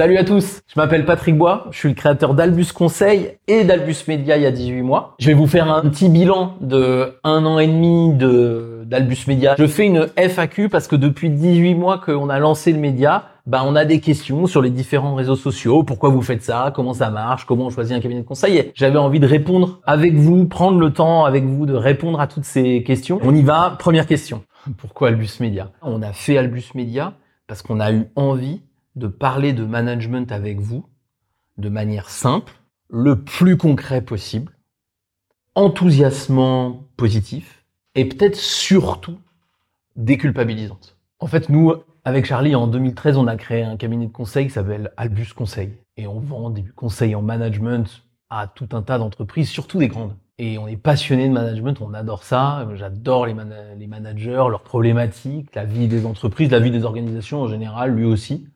Salut à tous, je m'appelle Patrick Bois, je suis le créateur d'Albus Conseil et d'Albus Media il y a 18 mois. Je vais vous faire un petit bilan de un an et demi de d'Albus Media. Je fais une FAQ parce que depuis 18 mois qu'on a lancé le média, bah on a des questions sur les différents réseaux sociaux. Pourquoi vous faites ça? Comment ça marche? Comment on choisit un cabinet de conseil? J'avais envie de répondre avec vous, prendre le temps avec vous de répondre à toutes ces questions. On y va. Première question. Pourquoi Albus Media? On a fait Albus Media parce qu'on a eu envie de parler de management avec vous de manière simple, le plus concret possible, enthousiasmant, positif, et peut-être surtout déculpabilisante. En fait, nous, avec Charlie, en 2013, on a créé un cabinet de conseil qui s'appelle Albus Conseil. Et on vend des conseils en management à tout un tas d'entreprises, surtout des grandes. Et on est passionné de management, on adore ça. J'adore les, les managers, leurs problématiques, la vie des entreprises, la vie des organisations en général, lui aussi.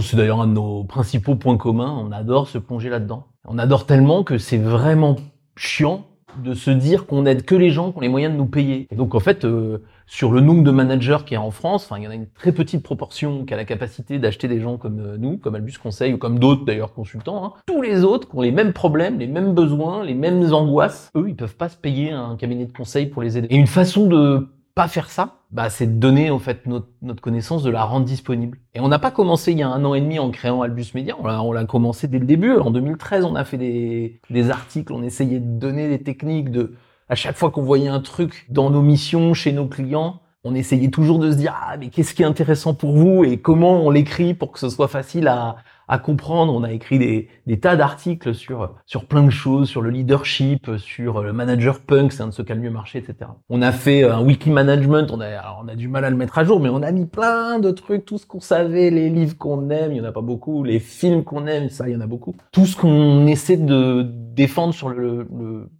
C'est d'ailleurs un de nos principaux points communs. On adore se plonger là-dedans. On adore tellement que c'est vraiment chiant de se dire qu'on aide que les gens qui ont les moyens de nous payer. Et donc en fait, euh, sur le nombre de managers qui est en France, enfin il y en a une très petite proportion qui a la capacité d'acheter des gens comme euh, nous, comme Albus Conseil ou comme d'autres d'ailleurs consultants. Hein. Tous les autres qui ont les mêmes problèmes, les mêmes besoins, les mêmes angoisses, eux ils peuvent pas se payer un cabinet de conseil pour les aider. Et une façon de pas faire ça, bah, c'est de donner en fait notre, connaissance, de la rendre disponible. Et on n'a pas commencé il y a un an et demi en créant Albus Media, on l'a commencé dès le début. En 2013, on a fait des, des articles, on essayait de donner des techniques de à chaque fois qu'on voyait un truc dans nos missions, chez nos clients, on essayait toujours de se dire ah mais qu'est-ce qui est intéressant pour vous et comment on l'écrit pour que ce soit facile à, à comprendre. On a écrit des, tas d'articles sur sur plein de choses, sur le leadership, sur le manager punk, c'est un de ceux qui a le mieux marché, etc. On a fait un wiki management. On a on a du mal à le mettre à jour, mais on a mis plein de trucs, tout ce qu'on savait, les livres qu'on aime, il y en a pas beaucoup, les films qu'on aime, ça il y en a beaucoup. Tout ce qu'on essaie de défendre sur le,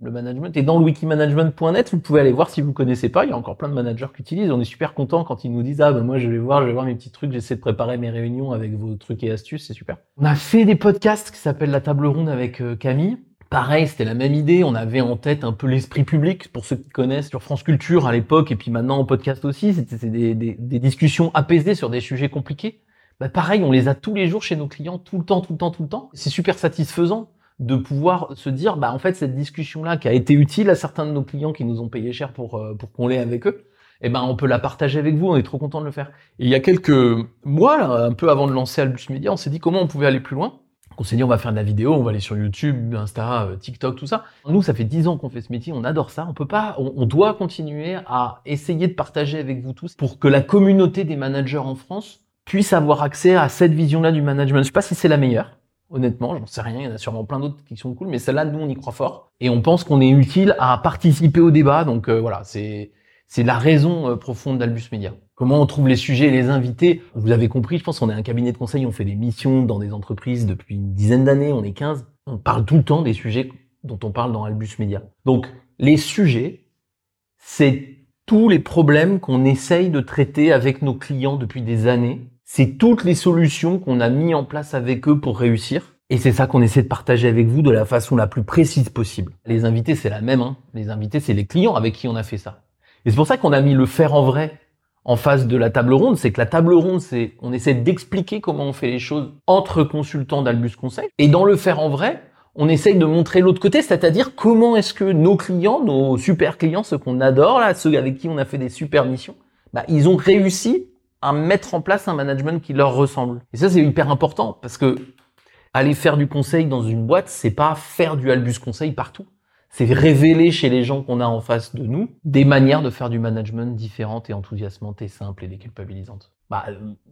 le, management. Et dans le wikimanagement.net, vous pouvez aller voir si vous connaissez pas. Il y a encore plein de managers qui utilisent. On est super content quand ils nous disent ah ben moi je vais voir, je vais voir mes petits trucs, j'essaie de préparer mes réunions avec vos trucs et astuces, c'est super. On a fait des podcasts qui s'appellent la table ronde avec euh, Camille. Pareil, c'était la même idée. On avait en tête un peu l'esprit public, pour ceux qui connaissent, sur France Culture à l'époque, et puis maintenant en podcast aussi. C'était des, des, des, discussions apaisées sur des sujets compliqués. Bah pareil, on les a tous les jours chez nos clients, tout le temps, tout le temps, tout le temps. C'est super satisfaisant de pouvoir se dire, bah en fait cette discussion-là qui a été utile à certains de nos clients qui nous ont payé cher pour euh, pour qu'on l'ait avec eux, eh ben on peut la partager avec vous. On est trop content de le faire. Et il y a quelques mois, un peu avant de lancer Albus Media, on s'est dit comment on pouvait aller plus loin. On s'est dit on va faire de la vidéo, on va aller sur YouTube, Insta, euh, TikTok, tout ça. Nous, ça fait dix ans qu'on fait ce métier, on adore ça. On peut pas, on, on doit continuer à essayer de partager avec vous tous pour que la communauté des managers en France puisse avoir accès à cette vision-là du management. Je sais pas si c'est la meilleure, Honnêtement, j'en sais rien, il y en a sûrement plein d'autres qui sont cool, mais celle-là, nous, on y croit fort. Et on pense qu'on est utile à participer au débat. Donc euh, voilà, c'est c'est la raison euh, profonde d'Albus Media. Comment on trouve les sujets et les invités? Vous avez compris, je pense qu'on est un cabinet de conseil, on fait des missions dans des entreprises depuis une dizaine d'années, on est 15. On parle tout le temps des sujets dont on parle dans Albus Media. Donc les sujets, c'est tous les problèmes qu'on essaye de traiter avec nos clients depuis des années c'est toutes les solutions qu'on a mis en place avec eux pour réussir. Et c'est ça qu'on essaie de partager avec vous de la façon la plus précise possible. Les invités, c'est la même. Hein. Les invités, c'est les clients avec qui on a fait ça. Et c'est pour ça qu'on a mis le faire en vrai en face de la table ronde. C'est que la table ronde, c'est on essaie d'expliquer comment on fait les choses entre consultants d'Albus Conseil. Et dans le faire en vrai, on essaye de montrer l'autre côté, c'est-à-dire comment est-ce que nos clients, nos super clients, ceux qu'on adore ceux avec qui on a fait des super missions, bah, ils ont réussi à mettre en place un management qui leur ressemble. Et ça, c'est hyper important parce que aller faire du conseil dans une boîte, c'est pas faire du Albus conseil partout. C'est révéler chez les gens qu'on a en face de nous des manières de faire du management différentes et enthousiasmantes et simples et déculpabilisantes. Bah,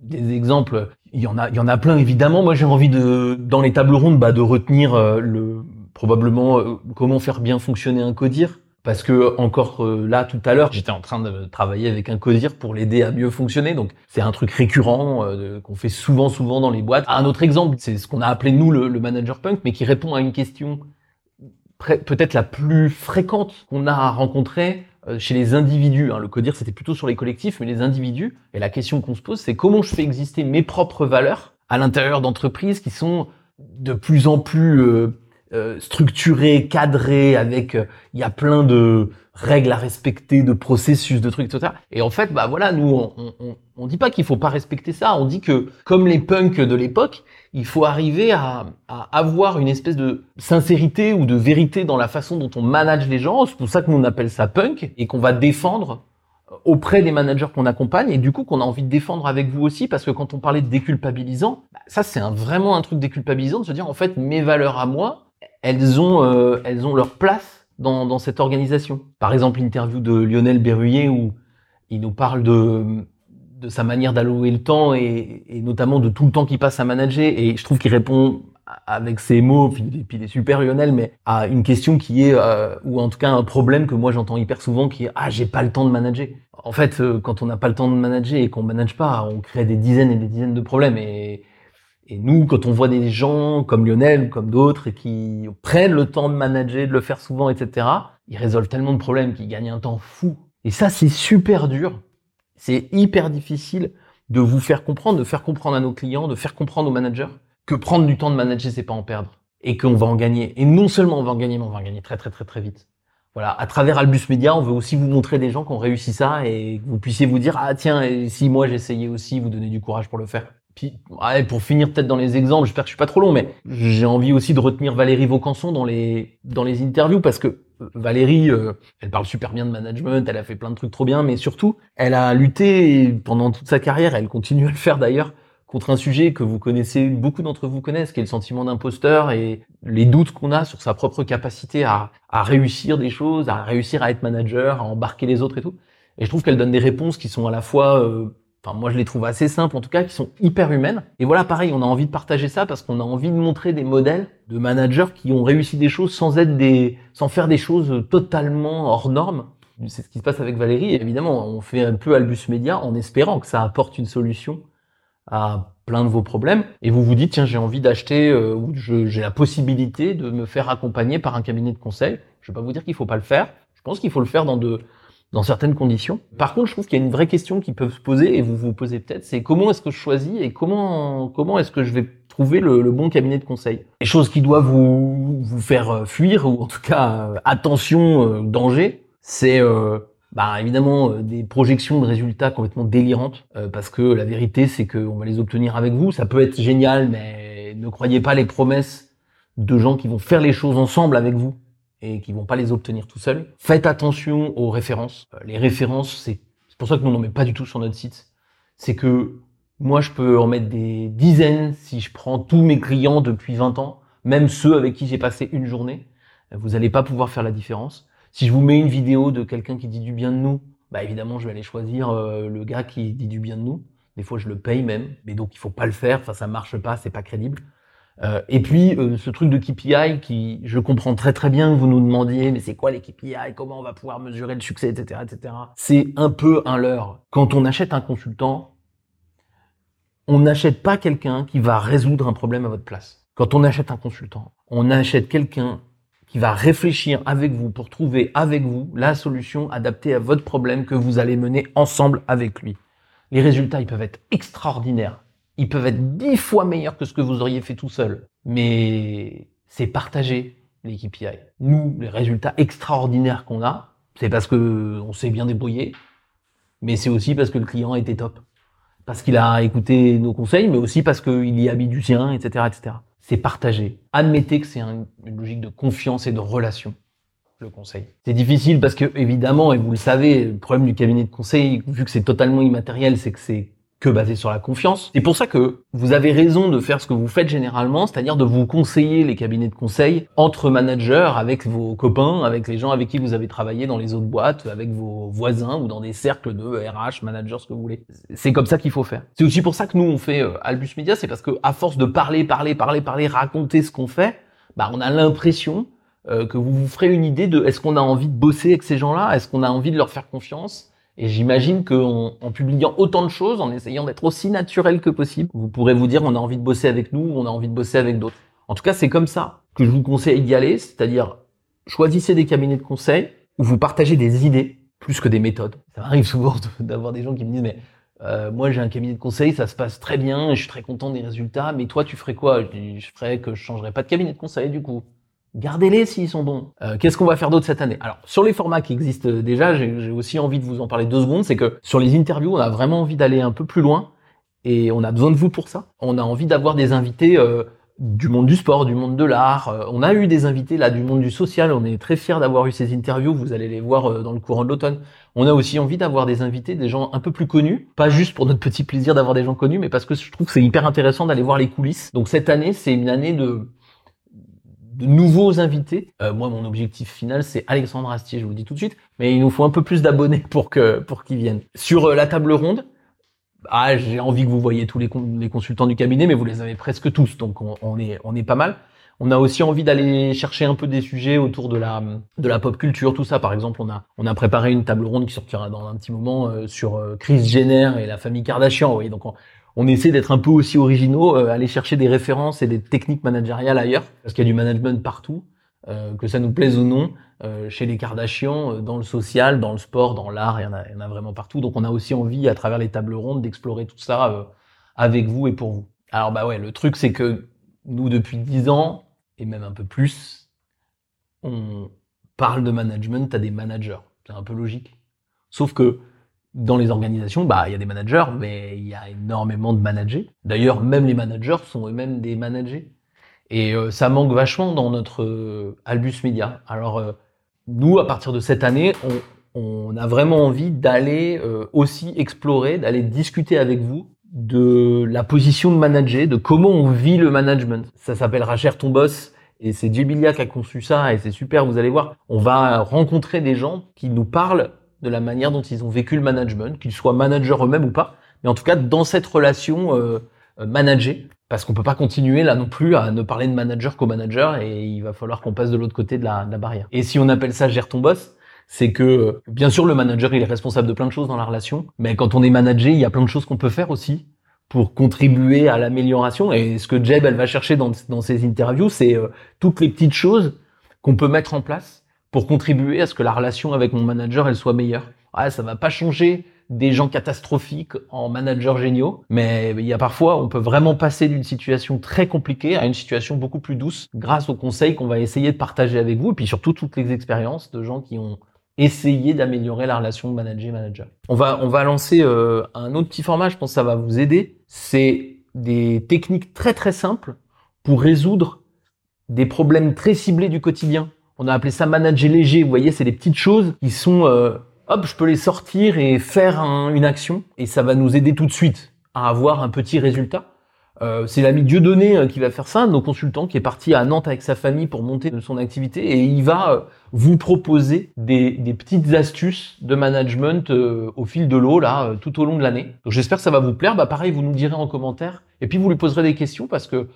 des exemples, il y en a, y en a plein évidemment. Moi, j'ai envie de, dans les tables rondes, bah, de retenir euh, le probablement euh, comment faire bien fonctionner un codir parce que encore euh, là tout à l'heure, j'étais en train de travailler avec un codir pour l'aider à mieux fonctionner. Donc c'est un truc récurrent euh, qu'on fait souvent souvent dans les boîtes. Un autre exemple, c'est ce qu'on a appelé nous le, manager punk, mais qui répond à une question peut-être la plus fréquente qu'on a rencontrée euh, chez les individus. Hein. Le codir c'était plutôt sur les collectifs, mais les individus. Et la question qu'on se pose, c'est comment je fais exister mes propres valeurs à l'intérieur d'entreprises qui sont de plus en plus euh, structuré, cadré, avec euh, il y a plein de règles à respecter, de processus, de trucs, etc. Et en fait, bah voilà, nous, on, on, on dit pas qu'il faut pas respecter ça. On dit que, comme les punks de l'époque, il faut arriver à, à, avoir une espèce de sincérité ou de vérité dans la façon dont on manage les gens. C'est pour ça que nous on appelle ça punk et qu'on va défendre auprès des managers qu'on accompagne et du coup qu'on a envie de défendre avec vous aussi parce que quand on parlait de déculpabilisant, bah, ça c'est un, vraiment un truc déculpabilisant de se dire en fait mes valeurs à moi, elles ont euh, elles ont leur place dans, dans cette organisation. Par exemple l'interview de Lionel Berruyer où il nous parle de de sa manière d'allouer le temps et, notamment de tout le temps qu'il passe à manager et je trouve qu'il répond avec ses mots, puis, puis il est super Lionel, mais à une question qui est, euh, ou en tout cas un problème que moi j'entends hyper souvent, qui est ah j'ai pas le temps de manager. En fait, euh, quand on n'a pas le temps de manager et qu'on manage pas, on crée des dizaines et des dizaines de problèmes. Et nous, quand on voit des gens comme Lionel, comme d'autres, qui prennent le temps de manager, de le faire souvent, etc., ils résolvent tellement de problèmes qu'ils gagnent un temps fou. Et ça, c'est super dur. C'est hyper difficile de vous faire comprendre, de faire comprendre à nos clients, de faire comprendre aux managers que prendre du temps de manager, c'est pas en perdre. Et qu'on va en gagner. Et non seulement on va en gagner, mais on va en gagner très très très très vite. Voilà, à travers Albus Media, on veut aussi vous montrer des gens qui ont réussi ça et que vous puissiez vous dire ah tiens, si moi j'essayais aussi, vous donner du courage pour le faire. Puis ouais, pour finir peut-être dans les exemples, j'espère que je suis pas trop long, mais j'ai envie aussi de retenir Valérie Vaucanson dans les dans les interviews parce que euh, Valérie, euh, elle parle super bien de management, elle a fait plein de trucs trop bien, mais surtout, elle a lutté pendant toute sa carrière, elle continue à le faire d'ailleurs, contre un sujet que vous connaissez, beaucoup d'entre vous connaissent, qui est le sentiment d'imposteur et les doutes qu'on a sur sa propre capacité à, à, réussir des choses, à réussir à être manager, à embarquer les autres et tout. Et je trouve qu'elle donne des réponses qui sont à la fois, euh, enfin moi je les trouve assez simples en tout cas, qui sont hyper humaines. Et voilà, pareil, on a envie de partager ça parce qu'on a envie de montrer des modèles de managers qui ont réussi des choses sans être des, sans faire des choses totalement hors normes. C'est ce qui se passe avec Valérie. Évidemment, on fait un peu Albus Média en espérant que ça apporte une solution à plein de vos problèmes et vous vous dites tiens j'ai envie d'acheter euh, ou j'ai la possibilité de me faire accompagner par un cabinet de conseil. Je vais pas vous dire qu'il faut pas le faire. Je pense qu'il faut le faire dans de dans certaines conditions. Par contre, je trouve qu'il y a une vraie question qui peut se poser et vous vous posez peut-être, c'est comment est-ce que je choisis et comment comment est-ce que je vais trouver le, bon cabinet de conseil? Les choses qui doivent vous vous faire euh, fuir ou en tout cas euh, attention danger, c'est bah évidemment euh, des projections de résultats complètement délirantes euh, parce que la vérité c'est qu'on va les obtenir avec vous. Ça peut être génial, mais ne croyez pas les promesses de gens qui vont faire les choses ensemble avec vous et qui vont pas les obtenir tout seuls. Faites attention aux références. Euh, les références, c'est pour ça que nous n'en met pas du tout sur notre site. C'est que moi je peux en mettre des dizaines si je prends tous mes clients depuis 20 ans, même ceux avec qui j'ai passé une journée. Vous n'allez pas pouvoir faire la différence. Si je vous mets une vidéo de quelqu'un qui dit du bien de nous, bah évidemment, je vais aller choisir euh, le gars qui dit du bien de nous. Des fois, je le paye même, mais donc il faut pas le faire. Enfin, ça marche pas, c'est pas crédible. Euh, et puis euh, ce truc de KPI qui, je comprends très très bien vous nous demandiez, mais c'est quoi les KPI, comment on va pouvoir mesurer le succès, etc., etc. C'est un peu un leurre. Quand on achète un consultant, on n'achète pas quelqu'un qui va résoudre un problème à votre place. Quand on achète un consultant, on achète quelqu'un qui va réfléchir avec vous pour trouver avec vous la solution adaptée à votre problème que vous allez mener ensemble avec lui. Les résultats, ils peuvent être extraordinaires. Ils peuvent être dix fois meilleurs que ce que vous auriez fait tout seul. Mais c'est partager les KPI. Nous, les résultats extraordinaires qu'on a, c'est parce que on s'est bien débrouillé, mais c'est aussi parce que le client était top. Parce qu'il a écouté nos conseils, mais aussi parce qu'il y a mis du sien, etc., etc c'est partager. Admettez que c'est une logique de confiance et de relation, le conseil. C'est difficile parce que, évidemment, et vous le savez, le problème du cabinet de conseil, vu que c'est totalement immatériel, c'est que c'est basé sur la confiance. C'est pour ça que vous avez raison de faire ce que vous faites généralement, c'est-à-dire de vous conseiller les cabinets de conseil entre managers, avec vos copains, avec les gens avec qui vous avez travaillé dans les autres boîtes, avec vos voisins ou dans des cercles de RH, managers, ce que vous voulez. C'est comme ça qu'il faut faire. C'est aussi pour ça que nous on fait euh, Albus Media, c'est parce que à force de parler, parler, parler, parler, raconter ce qu'on fait, bah on a l'impression euh, que vous vous ferez une idée de est-ce qu'on a envie de bosser avec ces gens-là, est-ce qu'on a envie de leur faire confiance? Et j'imagine qu'en en publiant autant de choses, en essayant d'être aussi naturel que possible, vous pourrez vous dire on a envie de bosser avec nous, on a envie de bosser avec d'autres. En tout cas, c'est comme ça que je vous conseille d'y aller, c'est-à-dire choisissez des cabinets de conseil où vous partagez des idées plus que des méthodes. Ça m'arrive souvent d'avoir des gens qui me disent mais euh, moi j'ai un cabinet de conseil, ça se passe très bien, je suis très content des résultats, mais toi tu ferais quoi? Je, ferais que je changerais pas de cabinet de conseil du coup. Gardez-les s'ils sont bons. Euh, Qu'est-ce qu'on va faire d'autre cette année? Alors, sur les formats qui existent déjà, j'ai aussi envie de vous en parler deux secondes. C'est que sur les interviews, on a vraiment envie d'aller un peu plus loin et on a besoin de vous pour ça. On a envie d'avoir des invités euh, du monde du sport, du monde de l'art. Euh, on a eu des invités là du monde du social. On est très fiers d'avoir eu ces interviews. Vous allez les voir dans le courant de l'automne. On a aussi envie d'avoir des invités, des gens un peu plus connus, pas juste pour notre petit plaisir d'avoir des gens connus, mais parce que je trouve que c'est hyper intéressant d'aller voir les coulisses. Donc cette année, c'est une année de de nouveaux invités. Euh, moi, mon objectif final, c'est Alexandre Astier, je vous le dis tout de suite, mais il nous faut un peu plus d'abonnés pour que pour qu'ils viennent. Sur euh, la table ronde, ah, j'ai envie que vous voyez tous les, con- les consultants du cabinet, mais vous les avez presque tous, donc on, est on est pas mal. On a aussi envie d'aller chercher un peu des sujets autour de la de la pop culture, tout ça. Par exemple, on a on a préparé une table ronde qui sortira dans un petit moment euh, sur Chris Jenner et la famille Kardashian. Voyez, donc on, on essaie d'être un peu aussi originaux, euh, aller chercher des références et des techniques managériales ailleurs, parce qu'il y a du management partout, euh, que ça nous plaise ou non, euh, chez les Kardashians, dans le social, dans le sport, dans l'art, il y, en a, il y en a vraiment partout. Donc on a aussi envie, à travers les tables rondes, d'explorer tout ça avec vous et pour vous. Alors bah ouais, le truc c'est que nous, depuis 10 ans, et même un peu plus, on parle de management à des managers. C'est un peu logique. Sauf que dans les organisations, bah, il y a des managers, mais il y a énormément de managers. D'ailleurs, même les managers sont eux-mêmes des managers. Et euh, ça manque vachement dans notre euh, Albus Media. Alors, euh, nous, à partir de cette année, on, a vraiment envie d'aller aussi explorer, d'aller discuter avec vous de la position de manager, de comment on vit le management. Ça s'appelle Racher ton boss. Et c'est Jibilia qui a conçu ça et c'est super, vous allez voir. On va rencontrer des gens qui nous parlent de la manière dont ils ont vécu le management, qu'ils soient managers eux-mêmes ou pas, mais en tout cas dans cette relation euh, euh, managée, parce qu'on peut pas continuer là non plus à ne parler de manager qu'au manager, et il va falloir qu'on passe de l'autre côté de la, barrière. Et si on appelle ça gère ton boss, c'est que bien sûr le manager il est responsable de plein de choses dans la relation, mais quand on est manager, il y a plein de choses qu'on peut faire aussi pour contribuer à l'amélioration. Et ce que Jeb elle va chercher dans, dans ses interviews, c'est euh, toutes les petites choses qu'on peut mettre en place pour contribuer à ce que la relation avec mon manager elle soit meilleure. Ouais, ça va pas changer des gens catastrophiques en managers géniaux, mais il y a parfois on peut vraiment passer d'une situation très compliquée à une situation beaucoup plus douce grâce aux conseils qu'on va essayer de partager avec vous et puis surtout toutes les expériences de gens qui ont essayé d'améliorer la relation manager-manager. On va on va lancer euh, un autre petit format, je pense que ça va vous aider. C'est des techniques très très simples pour résoudre des problèmes très ciblés du quotidien. On a appelé ça manager léger. Vous voyez, c'est des petites choses qui sont, euh, hop, je peux les sortir et faire un- une action, et ça va nous aider tout de suite à avoir un petit résultat. Euh, c'est l'ami Dieudonné euh, qui va faire ça, nos consultants qui est parti à Nantes avec sa famille pour monter son activité, et il va euh, vous proposer des, des petites astuces de management euh, au fil de l'eau là, tout au long de l'année. Donc j'espère que ça va vous plaire. Bah pareil, vous nous direz en commentaire, et puis vous lui poserez des questions parce que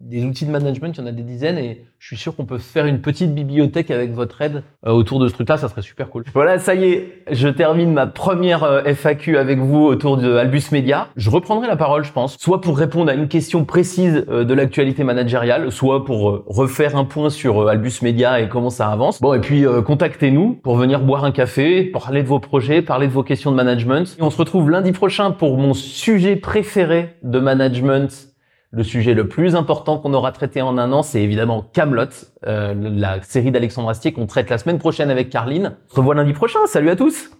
des outils de management, il y en a des dizaines et je suis sûr qu'on peut faire une petite bibliothèque avec votre aide euh, autour de ce truc-là, ça serait super cool. Voilà, ça y est, je termine ma première euh, FAQ avec vous autour de Albus Media. Je reprendrai la parole, je pense, soit pour répondre à une question précise euh, de l'actualité managériale, soit pour refaire un point sur Albus Media et comment ça avance. Bon, et puis contactez-nous pour venir boire un café, parler de vos projets, parler de vos questions de management. Et on se retrouve lundi prochain pour mon sujet préféré de management le sujet le plus important qu'on aura traité en un an, c'est évidemment Camelot, euh, la série d'Alexandre Astier qu'on traite la semaine prochaine avec Carline. On se revoit lundi prochain. Salut à tous.